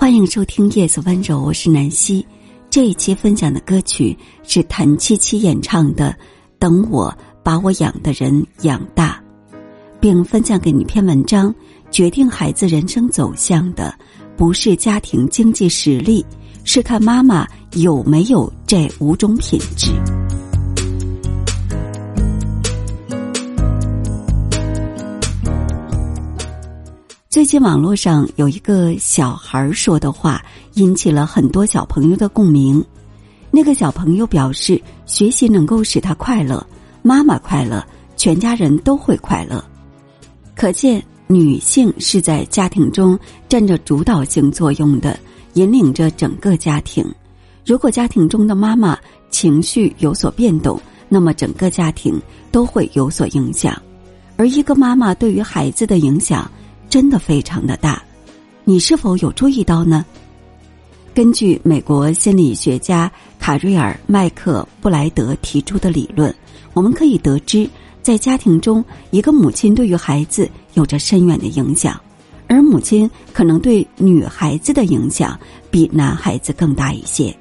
欢迎收听《夜色温柔》，我是南希。这一期分享的歌曲是谭七七演唱的《等我把我养的人养大》，并分享给你一篇文章：决定孩子人生走向的不是家庭经济实力，是看妈妈有没有这五种品质。最近网络上有一个小孩说的话，引起了很多小朋友的共鸣。那个小朋友表示，学习能够使他快乐，妈妈快乐，全家人都会快乐。可见，女性是在家庭中占着主导性作用的，引领着整个家庭。如果家庭中的妈妈情绪有所变动，那么整个家庭都会有所影响。而一个妈妈对于孩子的影响。真的非常的大，你是否有注意到呢？根据美国心理学家卡瑞尔·麦克布莱德提出的理论，我们可以得知，在家庭中，一个母亲对于孩子有着深远的影响，而母亲可能对女孩子的影响比男孩子更大一些。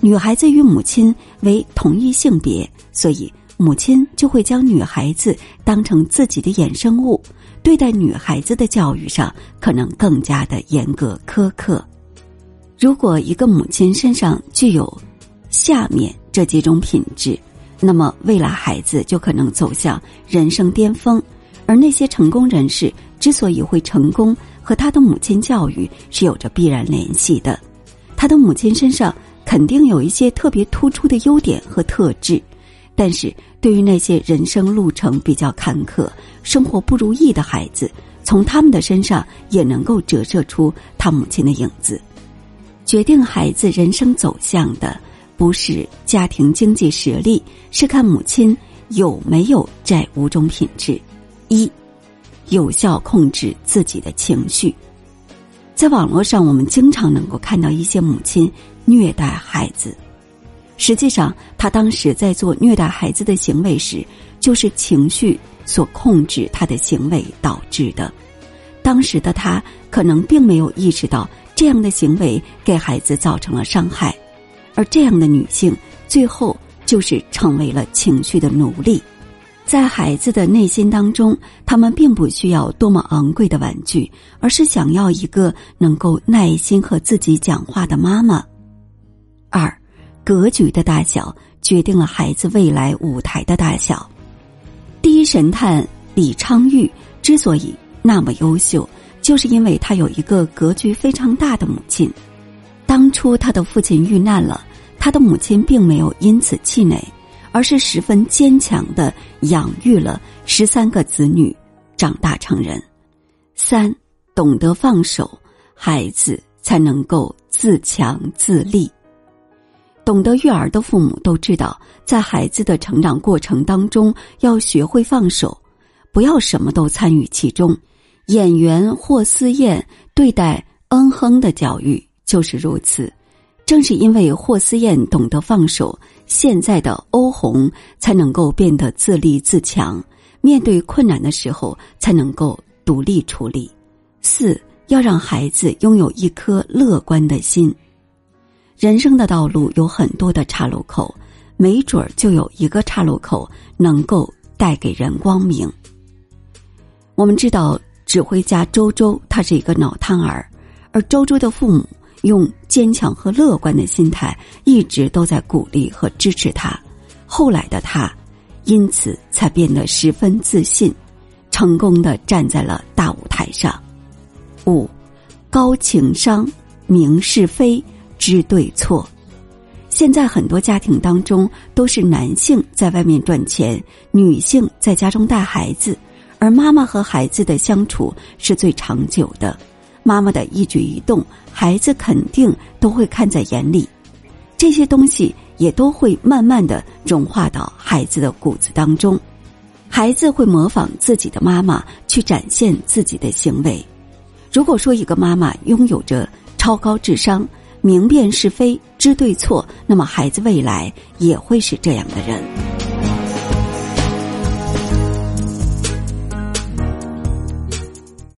女孩子与母亲为同一性别，所以母亲就会将女孩子当成自己的衍生物。对待女孩子的教育上，可能更加的严格苛刻。如果一个母亲身上具有下面这几种品质，那么未来孩子就可能走向人生巅峰。而那些成功人士之所以会成功，和他的母亲教育是有着必然联系的。他的母亲身上肯定有一些特别突出的优点和特质。但是对于那些人生路程比较坎坷、生活不如意的孩子，从他们的身上也能够折射出他母亲的影子。决定孩子人生走向的，不是家庭经济实力，是看母亲有没有这五种品质：一、有效控制自己的情绪。在网络上，我们经常能够看到一些母亲虐待孩子。实际上，他当时在做虐待孩子的行为时，就是情绪所控制他的行为导致的。当时的他可能并没有意识到这样的行为给孩子造成了伤害，而这样的女性最后就是成为了情绪的奴隶。在孩子的内心当中，他们并不需要多么昂贵的玩具，而是想要一个能够耐心和自己讲话的妈妈。二。格局的大小决定了孩子未来舞台的大小。第一神探李昌钰之所以那么优秀，就是因为他有一个格局非常大的母亲。当初他的父亲遇难了，他的母亲并没有因此气馁，而是十分坚强的养育了十三个子女，长大成人。三懂得放手，孩子才能够自强自立。懂得育儿的父母都知道，在孩子的成长过程当中，要学会放手，不要什么都参与其中。演员霍思燕对待恩哼的教育就是如此。正是因为霍思燕懂得放手，现在的欧红才能够变得自立自强，面对困难的时候才能够独立处理。四要让孩子拥有一颗乐观的心。人生的道路有很多的岔路口，没准儿就有一个岔路口能够带给人光明。我们知道，指挥家周周他是一个脑瘫儿，而周周的父母用坚强和乐观的心态一直都在鼓励和支持他。后来的他，因此才变得十分自信，成功的站在了大舞台上。五，高情商，明是非。知对错，现在很多家庭当中都是男性在外面赚钱，女性在家中带孩子，而妈妈和孩子的相处是最长久的。妈妈的一举一动，孩子肯定都会看在眼里，这些东西也都会慢慢的融化到孩子的骨子当中，孩子会模仿自己的妈妈去展现自己的行为。如果说一个妈妈拥有着超高智商，明辨是非，知对错，那么孩子未来也会是这样的人。